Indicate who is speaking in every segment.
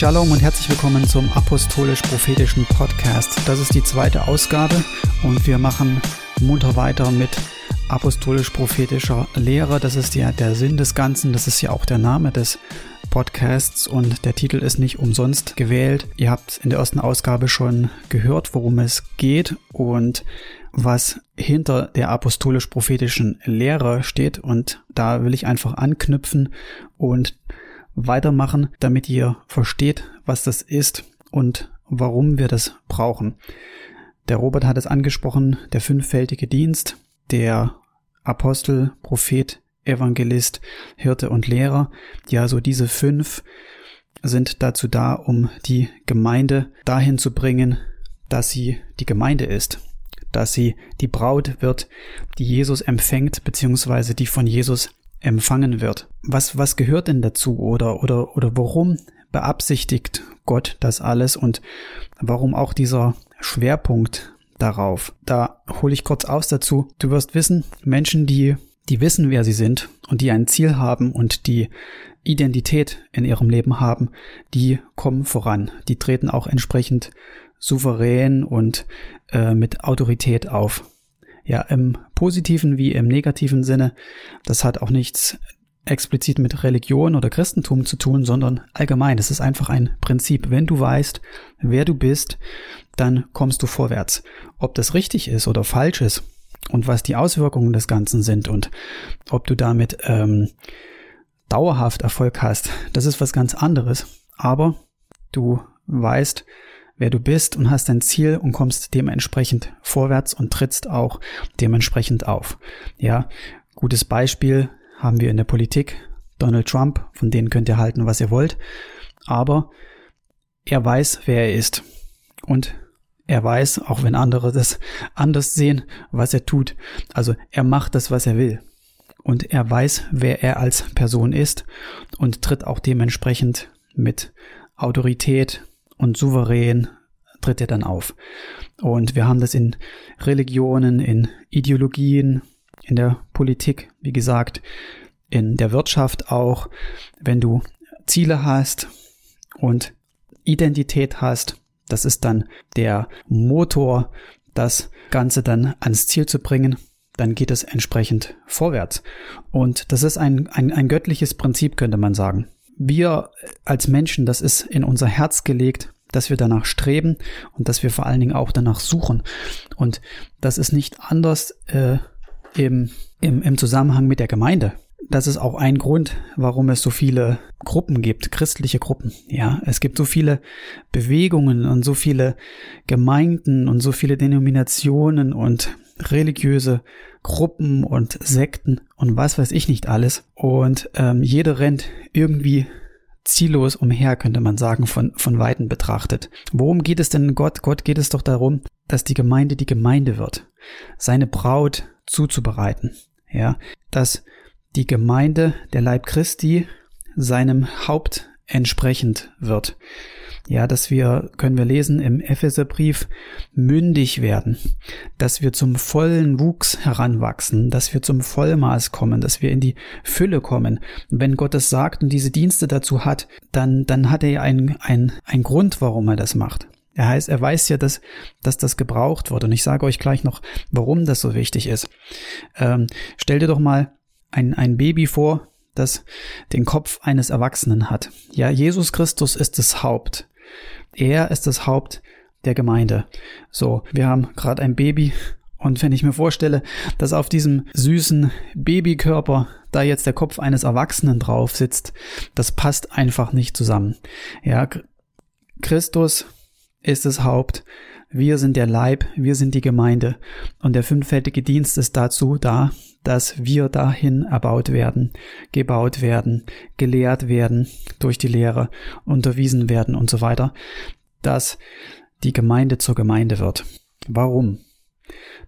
Speaker 1: Shalom und herzlich willkommen zum Apostolisch-Prophetischen Podcast. Das ist die zweite Ausgabe und wir machen munter weiter mit apostolisch-prophetischer Lehre. Das ist ja der Sinn des Ganzen. Das ist ja auch der Name des Podcasts und der Titel ist nicht umsonst gewählt. Ihr habt in der ersten Ausgabe schon gehört, worum es geht und was hinter der apostolisch-prophetischen Lehre steht und da will ich einfach anknüpfen und weitermachen, damit ihr versteht, was das ist und warum wir das brauchen. Der Robert hat es angesprochen, der fünffältige Dienst, der Apostel, Prophet, Evangelist, Hirte und Lehrer. Ja, so diese fünf sind dazu da, um die Gemeinde dahin zu bringen, dass sie die Gemeinde ist, dass sie die Braut wird, die Jesus empfängt, beziehungsweise die von Jesus empfangen wird. Was, was gehört denn dazu oder, oder, oder warum beabsichtigt Gott das alles und warum auch dieser Schwerpunkt darauf? Da hole ich kurz aus dazu. Du wirst wissen, Menschen, die, die wissen, wer sie sind und die ein Ziel haben und die Identität in ihrem Leben haben, die kommen voran. Die treten auch entsprechend souverän und äh, mit Autorität auf. Ja, im positiven wie im negativen Sinne. Das hat auch nichts explizit mit Religion oder Christentum zu tun, sondern allgemein. Es ist einfach ein Prinzip. Wenn du weißt, wer du bist, dann kommst du vorwärts. Ob das richtig ist oder falsch ist und was die Auswirkungen des Ganzen sind und ob du damit ähm, dauerhaft Erfolg hast, das ist was ganz anderes. Aber du weißt, wer du bist und hast dein Ziel und kommst dementsprechend vorwärts und trittst auch dementsprechend auf. Ja, gutes Beispiel haben wir in der Politik. Donald Trump, von denen könnt ihr halten, was ihr wollt. Aber er weiß, wer er ist. Und er weiß, auch wenn andere das anders sehen, was er tut. Also er macht das, was er will. Und er weiß, wer er als Person ist und tritt auch dementsprechend mit Autorität und souverän tritt er dann auf. Und wir haben das in Religionen, in Ideologien, in der Politik, wie gesagt, in der Wirtschaft auch, wenn du Ziele hast und Identität hast, das ist dann der Motor, das Ganze dann ans Ziel zu bringen, dann geht es entsprechend vorwärts. Und das ist ein, ein, ein göttliches Prinzip, könnte man sagen. Wir als Menschen, das ist in unser Herz gelegt, dass wir danach streben und dass wir vor allen Dingen auch danach suchen. Und das ist nicht anders äh, im, im, im Zusammenhang mit der Gemeinde. Das ist auch ein Grund, warum es so viele Gruppen gibt, christliche Gruppen. Ja, es gibt so viele Bewegungen und so viele Gemeinden und so viele Denominationen und religiöse Gruppen und Sekten und was weiß ich nicht alles. Und ähm, jeder rennt irgendwie ziellos umher, könnte man sagen, von, von Weitem betrachtet. Worum geht es denn Gott? Gott geht es doch darum, dass die Gemeinde die Gemeinde wird, seine Braut zuzubereiten. Ja, dass die Gemeinde, der Leib Christi, seinem Haupt entsprechend wird. Ja, dass wir, können wir lesen im Epheserbrief, mündig werden, dass wir zum vollen Wuchs heranwachsen, dass wir zum Vollmaß kommen, dass wir in die Fülle kommen. Wenn Gott es sagt und diese Dienste dazu hat, dann, dann hat er ja einen, einen, einen Grund, warum er das macht. Er heißt, er weiß ja, dass, dass das gebraucht wird. Und ich sage euch gleich noch, warum das so wichtig ist. Ähm, stell dir doch mal ein, ein Baby vor, das den Kopf eines Erwachsenen hat. Ja, Jesus Christus ist das Haupt. Er ist das Haupt der Gemeinde. So, wir haben gerade ein Baby und wenn ich mir vorstelle, dass auf diesem süßen Babykörper da jetzt der Kopf eines Erwachsenen drauf sitzt, das passt einfach nicht zusammen. Ja, Christus ist das Haupt, wir sind der Leib, wir sind die Gemeinde und der fünffältige Dienst ist dazu da, dass wir dahin erbaut werden, gebaut werden, gelehrt werden durch die Lehre, unterwiesen werden und so weiter, dass die Gemeinde zur Gemeinde wird. Warum?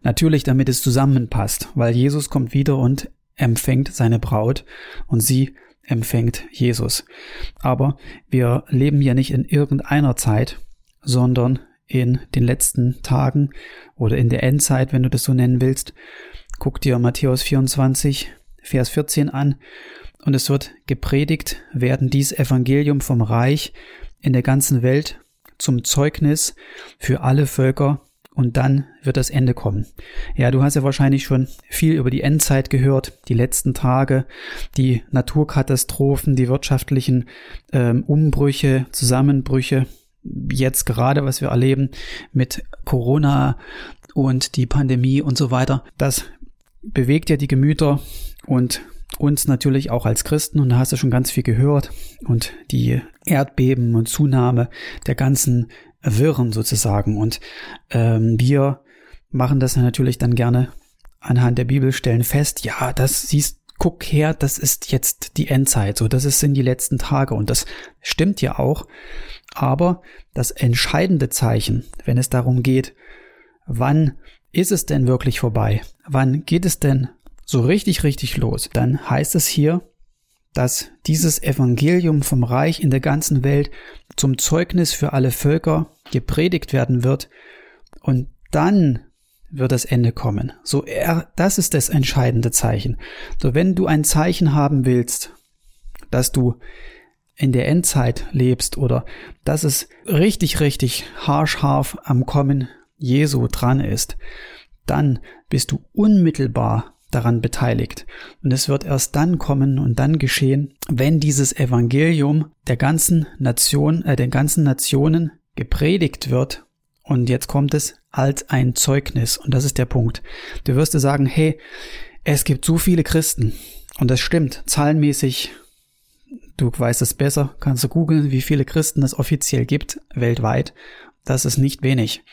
Speaker 1: Natürlich, damit es zusammenpasst, weil Jesus kommt wieder und empfängt seine Braut und sie empfängt Jesus. Aber wir leben ja nicht in irgendeiner Zeit, sondern in den letzten Tagen oder in der Endzeit, wenn du das so nennen willst. Guck dir Matthäus 24, Vers 14 an. Und es wird gepredigt werden dies Evangelium vom Reich in der ganzen Welt zum Zeugnis für alle Völker und dann wird das Ende kommen. Ja, du hast ja wahrscheinlich schon viel über die Endzeit gehört, die letzten Tage, die Naturkatastrophen, die wirtschaftlichen ähm, Umbrüche, Zusammenbrüche, jetzt gerade, was wir erleben mit Corona und die Pandemie und so weiter. Das bewegt ja die Gemüter und uns natürlich auch als Christen. Und da hast du schon ganz viel gehört. Und die Erdbeben und Zunahme der ganzen Wirren sozusagen. Und ähm, wir machen das natürlich dann gerne anhand der Bibelstellen fest, ja, das siehst, guck her, das ist jetzt die Endzeit, so, das sind die letzten Tage. Und das stimmt ja auch, aber das entscheidende Zeichen, wenn es darum geht, wann ist es denn wirklich vorbei? Wann geht es denn so richtig, richtig los, dann heißt es hier, dass dieses Evangelium vom Reich in der ganzen Welt zum Zeugnis für alle Völker gepredigt werden wird und dann wird das Ende kommen. So, er, das ist das entscheidende Zeichen. So, wenn du ein Zeichen haben willst, dass du in der Endzeit lebst oder dass es richtig, richtig haarscharf am Kommen Jesu dran ist, dann bist du unmittelbar daran beteiligt. Und es wird erst dann kommen und dann geschehen, wenn dieses Evangelium der ganzen Nation, äh, den ganzen Nationen gepredigt wird. Und jetzt kommt es als ein Zeugnis. Und das ist der Punkt. Du wirst dir sagen, hey, es gibt so viele Christen. Und das stimmt. Zahlenmäßig, du weißt es besser, kannst du googeln, wie viele Christen es offiziell gibt weltweit. Das ist nicht wenig.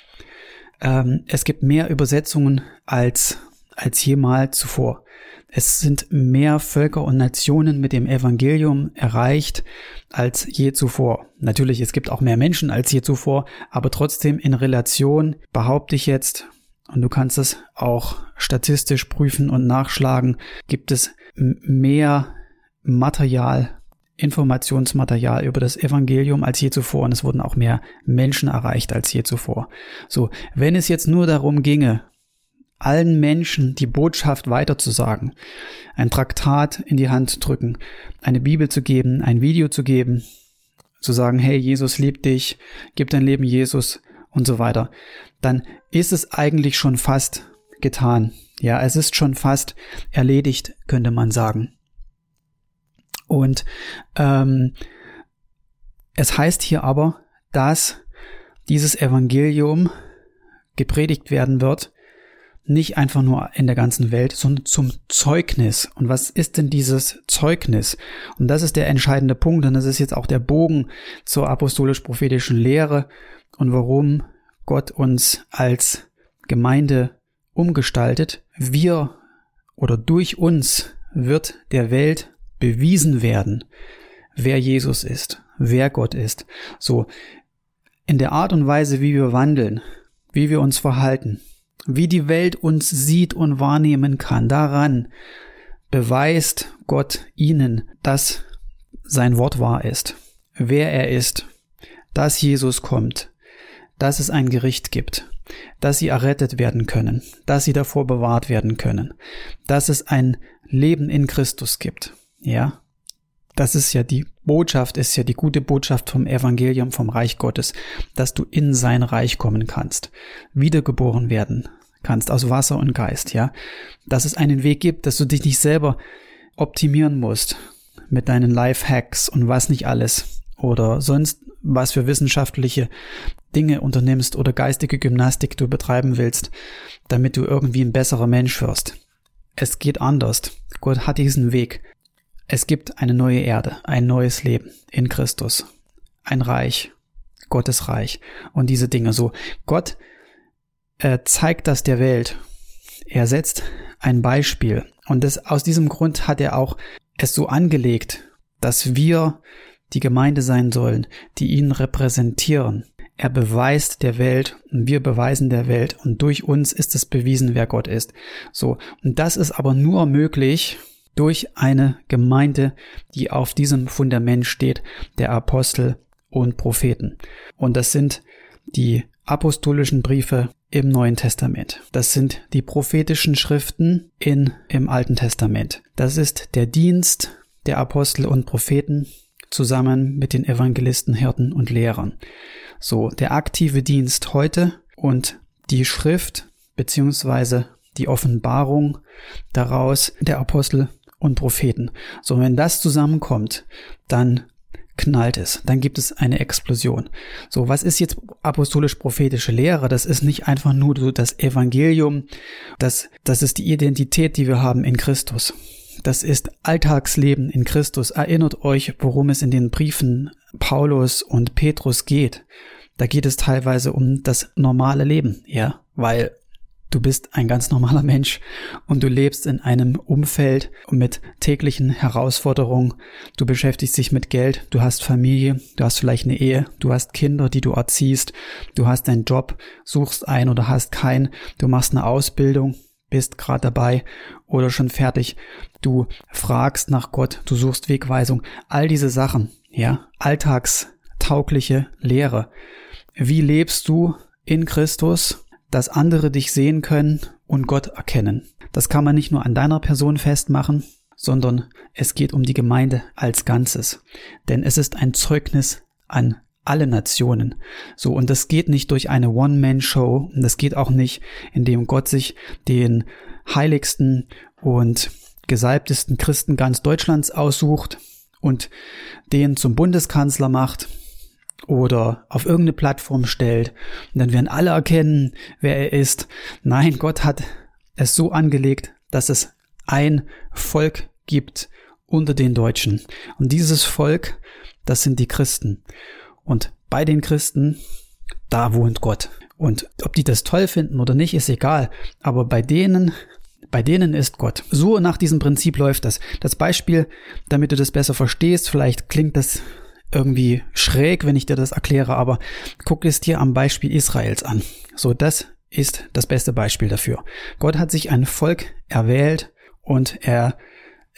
Speaker 1: Ähm, es gibt mehr Übersetzungen als als jemals zuvor. Es sind mehr Völker und Nationen mit dem Evangelium erreicht als je zuvor. Natürlich, es gibt auch mehr Menschen als je zuvor, aber trotzdem in Relation behaupte ich jetzt, und du kannst es auch statistisch prüfen und nachschlagen, gibt es mehr Material, Informationsmaterial über das Evangelium als je zuvor und es wurden auch mehr Menschen erreicht als je zuvor. So, wenn es jetzt nur darum ginge, allen Menschen die Botschaft weiterzusagen, ein Traktat in die Hand drücken, eine Bibel zu geben, ein Video zu geben, zu sagen, hey, Jesus liebt dich, gib dein Leben Jesus und so weiter, dann ist es eigentlich schon fast getan. Ja, es ist schon fast erledigt, könnte man sagen. Und ähm, es heißt hier aber, dass dieses Evangelium gepredigt werden wird nicht einfach nur in der ganzen Welt, sondern zum Zeugnis. Und was ist denn dieses Zeugnis? Und das ist der entscheidende Punkt, und das ist jetzt auch der Bogen zur apostolisch-prophetischen Lehre und warum Gott uns als Gemeinde umgestaltet. Wir oder durch uns wird der Welt bewiesen werden, wer Jesus ist, wer Gott ist. So, in der Art und Weise, wie wir wandeln, wie wir uns verhalten, wie die Welt uns sieht und wahrnehmen kann, daran beweist Gott ihnen, dass sein Wort wahr ist, wer er ist, dass Jesus kommt, dass es ein Gericht gibt, dass sie errettet werden können, dass sie davor bewahrt werden können, dass es ein Leben in Christus gibt. Ja, das ist ja die Botschaft, ist ja die gute Botschaft vom Evangelium, vom Reich Gottes, dass du in sein Reich kommen kannst, wiedergeboren werden kannst aus Wasser und Geist, ja. Dass es einen Weg gibt, dass du dich nicht selber optimieren musst mit deinen Life-Hacks und was nicht alles oder sonst was für wissenschaftliche Dinge unternimmst oder geistige Gymnastik du betreiben willst, damit du irgendwie ein besserer Mensch wirst. Es geht anders. Gott hat diesen Weg. Es gibt eine neue Erde, ein neues Leben in Christus, ein Reich, Gottes Reich und diese Dinge so. Gott äh, zeigt das der Welt. Er setzt ein Beispiel und das, aus diesem Grund hat er auch es so angelegt, dass wir die Gemeinde sein sollen, die ihn repräsentieren. Er beweist der Welt und wir beweisen der Welt und durch uns ist es bewiesen, wer Gott ist. So. Und das ist aber nur möglich, durch eine Gemeinde, die auf diesem Fundament steht, der Apostel und Propheten. Und das sind die apostolischen Briefe im Neuen Testament. Das sind die prophetischen Schriften in, im Alten Testament. Das ist der Dienst der Apostel und Propheten zusammen mit den Evangelisten, Hirten und Lehrern. So, der aktive Dienst heute und die Schrift beziehungsweise die Offenbarung daraus der Apostel und Propheten. So, wenn das zusammenkommt, dann knallt es, dann gibt es eine Explosion. So, was ist jetzt apostolisch-prophetische Lehre? Das ist nicht einfach nur so das Evangelium, das, das ist die Identität, die wir haben in Christus. Das ist Alltagsleben in Christus. Erinnert euch, worum es in den Briefen Paulus und Petrus geht. Da geht es teilweise um das normale Leben, ja, weil Du bist ein ganz normaler Mensch und du lebst in einem Umfeld mit täglichen Herausforderungen. Du beschäftigst dich mit Geld, du hast Familie, du hast vielleicht eine Ehe, du hast Kinder, die du erziehst, du hast einen Job, suchst einen oder hast keinen, du machst eine Ausbildung, bist gerade dabei oder schon fertig. Du fragst nach Gott, du suchst Wegweisung, all diese Sachen, ja, alltagstaugliche Lehre. Wie lebst du in Christus? Dass andere dich sehen können und Gott erkennen. Das kann man nicht nur an deiner Person festmachen, sondern es geht um die Gemeinde als Ganzes. Denn es ist ein Zeugnis an alle Nationen. So, und das geht nicht durch eine One-Man-Show, und das geht auch nicht, indem Gott sich den heiligsten und gesalbtesten Christen ganz Deutschlands aussucht und den zum Bundeskanzler macht oder auf irgendeine Plattform stellt und dann werden alle erkennen, wer er ist. Nein, Gott hat es so angelegt, dass es ein Volk gibt unter den Deutschen. Und dieses Volk, das sind die Christen. Und bei den Christen, da wohnt Gott. Und ob die das toll finden oder nicht, ist egal. Aber bei denen, bei denen ist Gott. So nach diesem Prinzip läuft das. Das Beispiel, damit du das besser verstehst, vielleicht klingt das irgendwie schräg, wenn ich dir das erkläre, aber guck es dir am Beispiel Israels an. So, das ist das beste Beispiel dafür. Gott hat sich ein Volk erwählt und er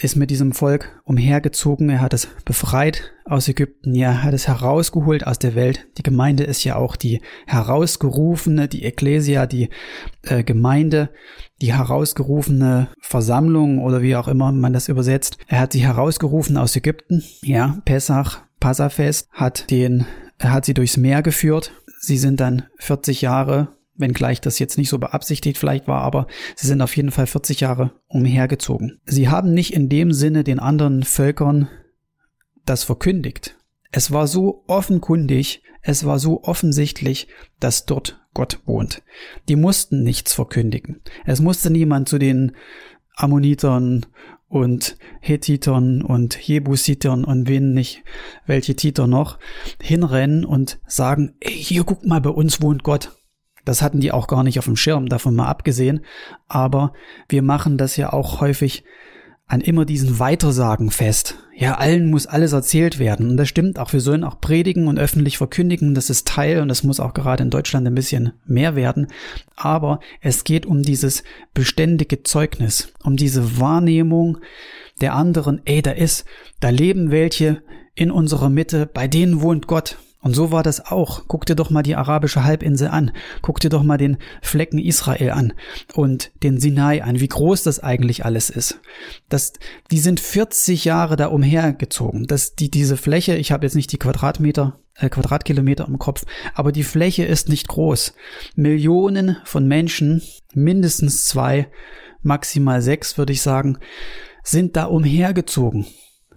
Speaker 1: ist mit diesem Volk umhergezogen, er hat es befreit aus Ägypten, ja, er hat es herausgeholt aus der Welt. Die Gemeinde ist ja auch die herausgerufene, die Ekklesia, die äh, Gemeinde, die herausgerufene Versammlung oder wie auch immer man das übersetzt. Er hat sie herausgerufen aus Ägypten, ja, Pessach, Passafest hat den, hat sie durchs Meer geführt. Sie sind dann 40 Jahre, wenngleich das jetzt nicht so beabsichtigt vielleicht war, aber sie sind auf jeden Fall 40 Jahre umhergezogen. Sie haben nicht in dem Sinne den anderen Völkern das verkündigt. Es war so offenkundig, es war so offensichtlich, dass dort Gott wohnt. Die mussten nichts verkündigen. Es musste niemand zu den Ammonitern und Hethitern und Jebusitern und wen nicht, welche Titer noch, hinrennen und sagen, ey, hier guck mal, bei uns wohnt Gott. Das hatten die auch gar nicht auf dem Schirm, davon mal abgesehen. Aber wir machen das ja auch häufig an immer diesen Weitersagen fest. Ja, allen muss alles erzählt werden. Und das stimmt auch. Wir sollen auch predigen und öffentlich verkündigen. Das ist Teil und das muss auch gerade in Deutschland ein bisschen mehr werden. Aber es geht um dieses beständige Zeugnis, um diese Wahrnehmung der anderen. Ey, da ist, da leben welche in unserer Mitte, bei denen wohnt Gott. Und so war das auch. Guck dir doch mal die arabische Halbinsel an. Guck dir doch mal den Flecken Israel an und den Sinai an, wie groß das eigentlich alles ist. Das, die sind 40 Jahre da umhergezogen. Das, die, diese Fläche, ich habe jetzt nicht die Quadratmeter, äh, Quadratkilometer im Kopf, aber die Fläche ist nicht groß. Millionen von Menschen, mindestens zwei, maximal sechs, würde ich sagen, sind da umhergezogen.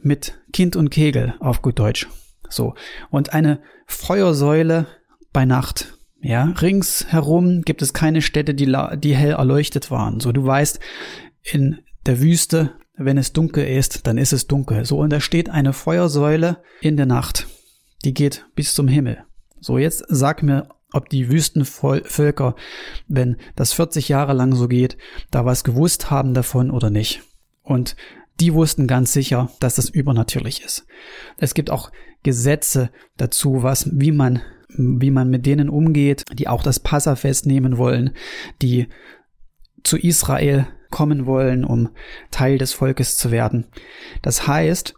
Speaker 1: Mit Kind und Kegel auf gut Deutsch. So. Und eine Feuersäule bei Nacht. Ja, ringsherum gibt es keine Städte, die, die hell erleuchtet waren. So, du weißt, in der Wüste, wenn es dunkel ist, dann ist es dunkel. So, und da steht eine Feuersäule in der Nacht. Die geht bis zum Himmel. So, jetzt sag mir, ob die Wüstenvölker, wenn das 40 Jahre lang so geht, da was gewusst haben davon oder nicht. Und die wussten ganz sicher, dass das übernatürlich ist. Es gibt auch Gesetze dazu, was, wie man, wie man mit denen umgeht, die auch das Passafest nehmen wollen, die zu Israel kommen wollen, um Teil des Volkes zu werden. Das heißt,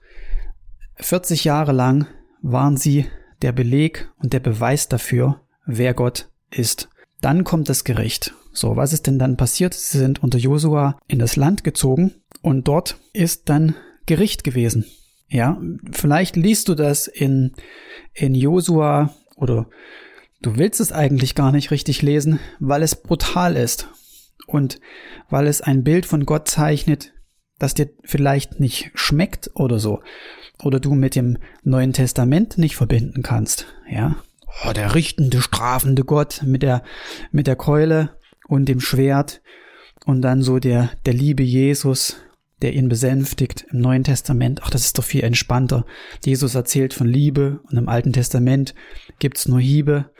Speaker 1: 40 Jahre lang waren sie der Beleg und der Beweis dafür, wer Gott ist. Dann kommt das Gericht. So, was ist denn dann passiert? Sie sind unter Josua in das Land gezogen und dort ist dann Gericht gewesen. Ja, vielleicht liest du das in, in Josua oder du willst es eigentlich gar nicht richtig lesen, weil es brutal ist und weil es ein Bild von Gott zeichnet, das dir vielleicht nicht schmeckt oder so oder du mit dem Neuen Testament nicht verbinden kannst, ja. Oh, der richtende, strafende Gott mit der, mit der Keule und dem Schwert und dann so der, der liebe Jesus, der ihn besänftigt im Neuen Testament. Ach, das ist doch viel entspannter. Jesus erzählt von Liebe und im Alten Testament gibt's nur Hiebe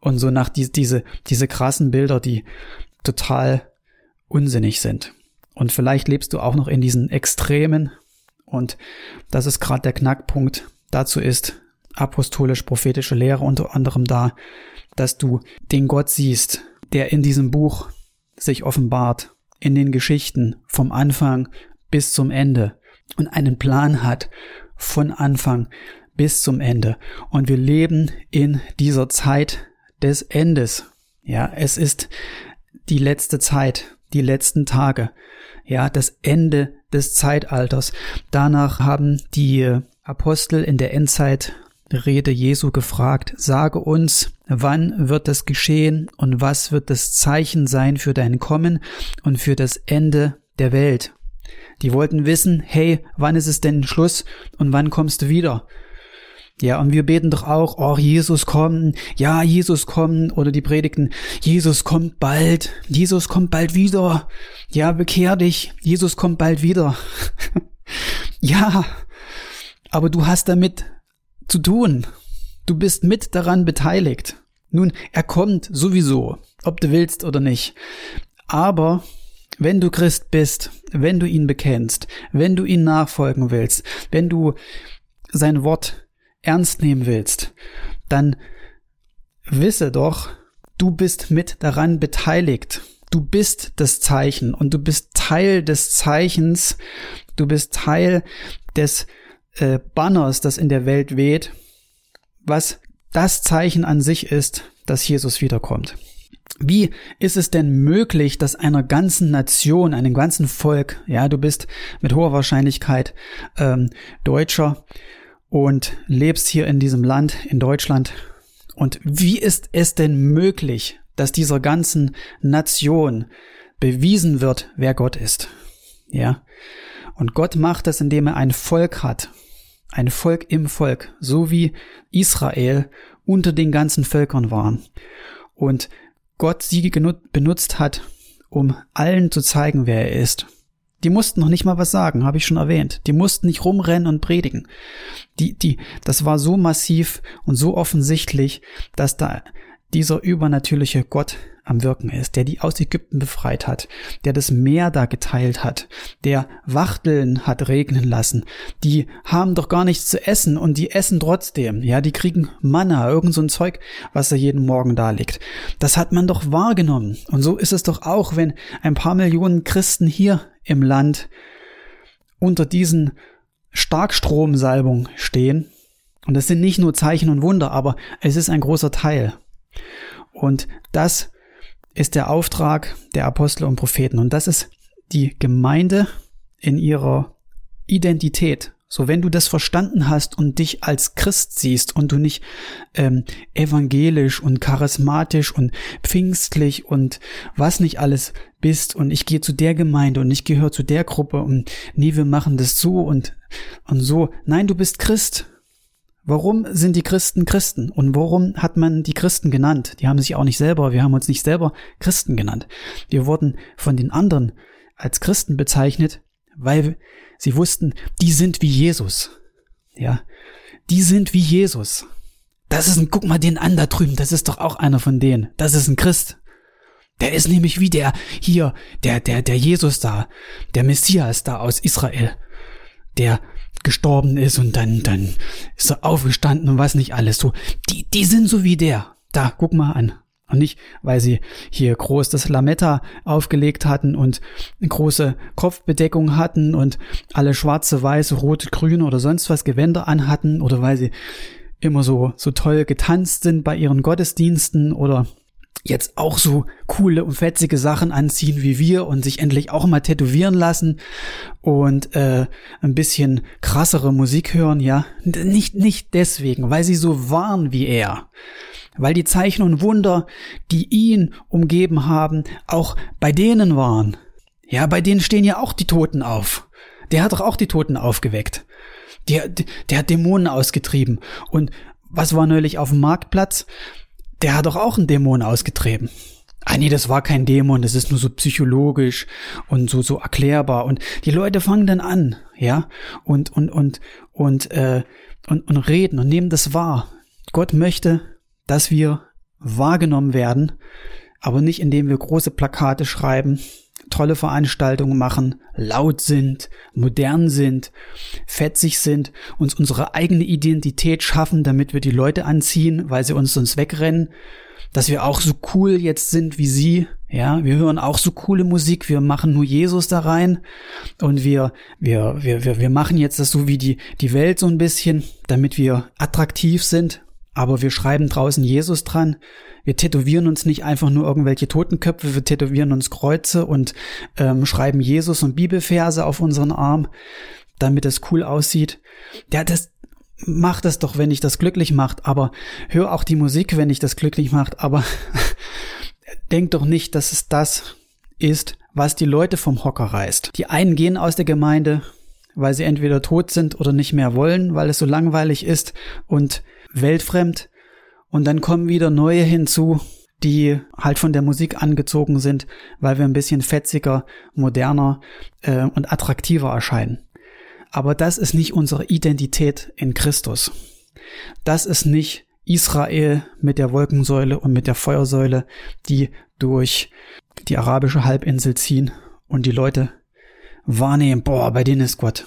Speaker 1: und so nach die, diese, diese krassen Bilder, die total unsinnig sind. Und vielleicht lebst du auch noch in diesen Extremen und das ist gerade der Knackpunkt. Dazu ist apostolisch-prophetische Lehre unter anderem da, dass du den Gott siehst, der in diesem Buch sich offenbart, in den Geschichten vom Anfang bis zum Ende und einen Plan hat von Anfang bis zum Ende. Und wir leben in dieser Zeit des Endes. Ja, es ist die letzte Zeit, die letzten Tage. Ja, das Ende des Zeitalters. Danach haben die Apostel in der Endzeit Rede Jesu gefragt, sage uns, wann wird das geschehen und was wird das Zeichen sein für dein Kommen und für das Ende der Welt. Die wollten wissen, hey, wann ist es denn Schluss und wann kommst du wieder? Ja, und wir beten doch auch, oh, Jesus kommt, ja, Jesus kommt, oder die Predigten, Jesus kommt bald, Jesus kommt bald wieder, ja, bekehr dich, Jesus kommt bald wieder. ja, aber du hast damit zu tun. Du bist mit daran beteiligt. Nun, er kommt sowieso, ob du willst oder nicht. Aber wenn du Christ bist, wenn du ihn bekennst, wenn du ihn nachfolgen willst, wenn du sein Wort ernst nehmen willst, dann wisse doch, du bist mit daran beteiligt. Du bist das Zeichen und du bist Teil des Zeichens, du bist Teil des äh, Banners, das in der Welt weht, was das Zeichen an sich ist, dass Jesus wiederkommt. Wie ist es denn möglich, dass einer ganzen Nation, einem ganzen Volk, ja, du bist mit hoher Wahrscheinlichkeit ähm, Deutscher und lebst hier in diesem Land, in Deutschland, und wie ist es denn möglich, dass dieser ganzen Nation bewiesen wird, wer Gott ist? Ja. Und Gott macht das, indem er ein Volk hat, ein Volk im Volk, so wie Israel unter den ganzen Völkern waren. Und Gott sie benutzt hat, um allen zu zeigen, wer er ist. Die mussten noch nicht mal was sagen, habe ich schon erwähnt. Die mussten nicht rumrennen und predigen. Die, die, das war so massiv und so offensichtlich, dass da dieser übernatürliche Gott am Wirken ist, der die aus Ägypten befreit hat, der das Meer da geteilt hat, der Wachteln hat regnen lassen. Die haben doch gar nichts zu essen und die essen trotzdem. Ja, die kriegen Manna, irgend so ein Zeug, was da jeden Morgen da liegt. Das hat man doch wahrgenommen. Und so ist es doch auch, wenn ein paar Millionen Christen hier im Land unter diesen Starkstromsalbung stehen. Und das sind nicht nur Zeichen und Wunder, aber es ist ein großer Teil. Und das ist der Auftrag der Apostel und Propheten. Und das ist die Gemeinde in ihrer Identität. So, wenn du das verstanden hast und dich als Christ siehst und du nicht ähm, evangelisch und charismatisch und pfingstlich und was nicht alles bist und ich gehe zu der Gemeinde und ich gehöre zu der Gruppe und nee, wir machen das so und, und so. Nein, du bist Christ Warum sind die Christen Christen? Und warum hat man die Christen genannt? Die haben sich auch nicht selber, wir haben uns nicht selber Christen genannt. Wir wurden von den anderen als Christen bezeichnet, weil sie wussten, die sind wie Jesus. Ja, die sind wie Jesus. Das ist ein, guck mal den an da drüben, das ist doch auch einer von denen. Das ist ein Christ. Der ist nämlich wie der hier, der, der, der Jesus da, der Messias da aus Israel. Der, gestorben ist und dann, dann ist er aufgestanden und was nicht alles. So, die, die sind so wie der. Da, guck mal an. Und nicht, weil sie hier groß das Lametta aufgelegt hatten und eine große Kopfbedeckung hatten und alle schwarze, weiße, rote, grüne oder sonst was Gewänder anhatten oder weil sie immer so, so toll getanzt sind bei ihren Gottesdiensten oder jetzt auch so coole und fetzige Sachen anziehen wie wir und sich endlich auch mal tätowieren lassen und äh, ein bisschen krassere Musik hören, ja. Nicht, nicht deswegen, weil sie so waren wie er. Weil die Zeichen und Wunder, die ihn umgeben haben, auch bei denen waren. Ja, bei denen stehen ja auch die Toten auf. Der hat doch auch die Toten aufgeweckt. Der, der hat Dämonen ausgetrieben. Und was war neulich auf dem Marktplatz? Der hat doch auch einen Dämon ausgetrieben. Ah nee, das war kein Dämon, das ist nur so psychologisch und so so erklärbar und die Leute fangen dann an, ja, und und und und äh, und, und reden und nehmen das wahr. Gott möchte, dass wir wahrgenommen werden, aber nicht indem wir große Plakate schreiben, tolle Veranstaltungen machen, laut sind, modern sind, fetzig sind, uns unsere eigene Identität schaffen, damit wir die Leute anziehen, weil sie uns sonst wegrennen, dass wir auch so cool jetzt sind wie sie, ja, wir hören auch so coole Musik, wir machen nur Jesus da rein. Und wir, wir, wir, wir, wir machen jetzt das so wie die, die Welt so ein bisschen, damit wir attraktiv sind, aber wir schreiben draußen Jesus dran. Wir tätowieren uns nicht einfach nur irgendwelche Totenköpfe, wir tätowieren uns Kreuze und ähm, schreiben Jesus und Bibelverse auf unseren Arm, damit es cool aussieht. Ja, das macht das doch, wenn ich das glücklich macht, aber hör auch die Musik, wenn ich das glücklich macht, aber denk doch nicht, dass es das ist, was die Leute vom Hocker reißt. Die einen gehen aus der Gemeinde, weil sie entweder tot sind oder nicht mehr wollen, weil es so langweilig ist und weltfremd und dann kommen wieder neue hinzu, die halt von der Musik angezogen sind, weil wir ein bisschen fetziger, moderner äh, und attraktiver erscheinen. Aber das ist nicht unsere Identität in Christus. Das ist nicht Israel mit der Wolkensäule und mit der Feuersäule, die durch die arabische Halbinsel ziehen und die Leute wahrnehmen, boah, bei denen ist Gott.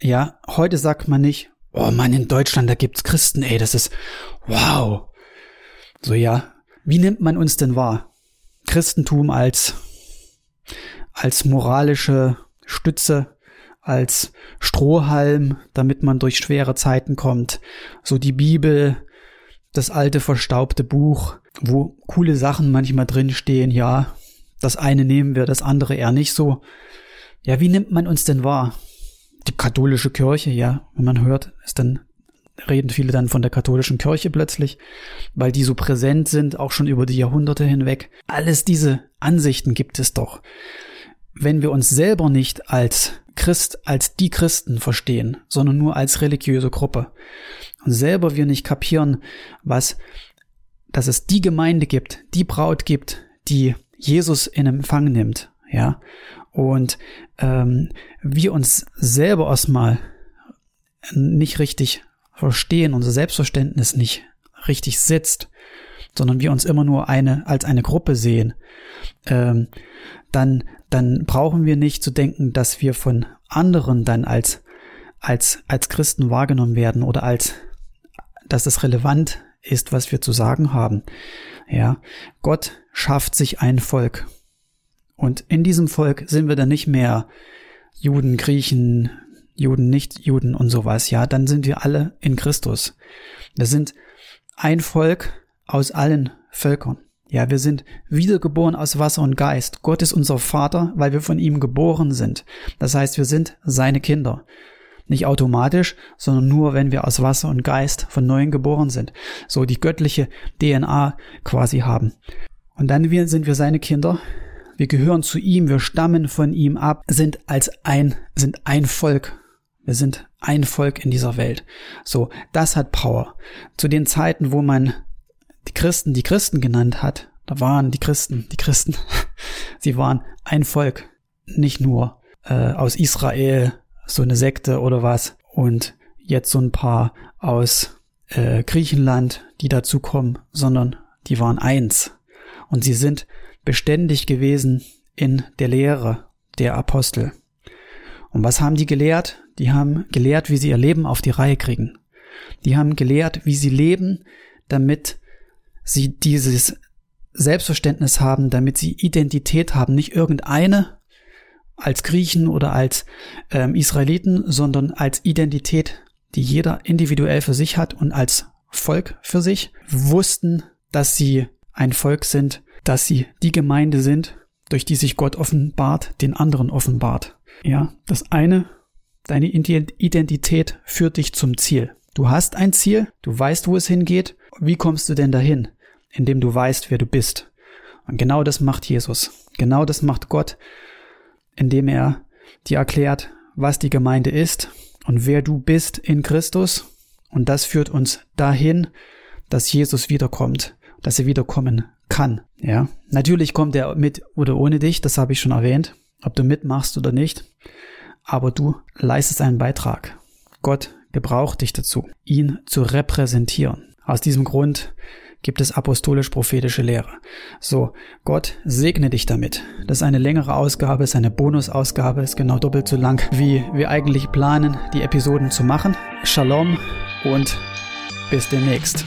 Speaker 1: Ja, heute sagt man nicht, oh Mann, in Deutschland, da gibt's Christen, ey, das ist, wow. So, ja, wie nimmt man uns denn wahr? Christentum als, als moralische Stütze, als Strohhalm, damit man durch schwere Zeiten kommt. So die Bibel, das alte verstaubte Buch, wo coole Sachen manchmal drinstehen, ja. Das eine nehmen wir, das andere eher nicht so. Ja, wie nimmt man uns denn wahr? Die katholische Kirche, ja, wenn man hört, ist dann reden viele dann von der katholischen Kirche plötzlich, weil die so präsent sind, auch schon über die Jahrhunderte hinweg. Alles diese Ansichten gibt es doch. Wenn wir uns selber nicht als Christ, als die Christen verstehen, sondern nur als religiöse Gruppe und selber wir nicht kapieren, was, dass es die Gemeinde gibt, die Braut gibt, die Jesus in Empfang nimmt, ja, und ähm, wir uns selber erstmal nicht richtig verstehen, unser Selbstverständnis nicht richtig sitzt, sondern wir uns immer nur eine als eine Gruppe sehen, ähm, dann dann brauchen wir nicht zu denken, dass wir von anderen dann als als als Christen wahrgenommen werden oder als dass es relevant ist, was wir zu sagen haben. Ja, Gott schafft sich ein Volk und in diesem Volk sind wir dann nicht mehr Juden, Griechen, Juden, Nicht-Juden und sowas. Ja, dann sind wir alle in Christus. Wir sind ein Volk aus allen Völkern. Ja, wir sind wiedergeboren aus Wasser und Geist. Gott ist unser Vater, weil wir von ihm geboren sind. Das heißt, wir sind seine Kinder. Nicht automatisch, sondern nur, wenn wir aus Wasser und Geist von neuem geboren sind. So die göttliche DNA quasi haben. Und dann sind wir seine Kinder, wir gehören zu ihm, wir stammen von ihm ab, sind als ein, sind ein Volk. Wir sind ein Volk in dieser Welt. So, das hat Power. Zu den Zeiten, wo man die Christen die Christen genannt hat, da waren die Christen die Christen. Sie waren ein Volk, nicht nur äh, aus Israel, so eine Sekte oder was. Und jetzt so ein paar aus äh, Griechenland, die dazukommen, sondern die waren eins. Und sie sind beständig gewesen in der Lehre der Apostel. Und was haben die gelehrt? Die haben gelehrt, wie sie ihr Leben auf die Reihe kriegen. Die haben gelehrt, wie sie leben, damit sie dieses Selbstverständnis haben, damit sie Identität haben, nicht irgendeine als Griechen oder als ähm, Israeliten, sondern als Identität, die jeder individuell für sich hat und als Volk für sich, wussten, dass sie ein Volk sind, dass sie die Gemeinde sind, durch die sich Gott offenbart, den anderen offenbart. Ja, das eine, deine Identität führt dich zum Ziel. Du hast ein Ziel, du weißt, wo es hingeht. Wie kommst du denn dahin? Indem du weißt, wer du bist. Und genau das macht Jesus. Genau das macht Gott, indem er dir erklärt, was die Gemeinde ist und wer du bist in Christus. Und das führt uns dahin, dass Jesus wiederkommt, dass er wiederkommen kann. Ja, natürlich kommt er mit oder ohne dich, das habe ich schon erwähnt, ob du mitmachst oder nicht. Aber du leistest einen Beitrag. Gott gebraucht dich dazu, ihn zu repräsentieren. Aus diesem Grund gibt es apostolisch-prophetische Lehre. So, Gott segne dich damit. Das ist eine längere Ausgabe, ist eine Bonusausgabe, ist genau doppelt so lang, wie wir eigentlich planen, die Episoden zu machen. Shalom und bis demnächst.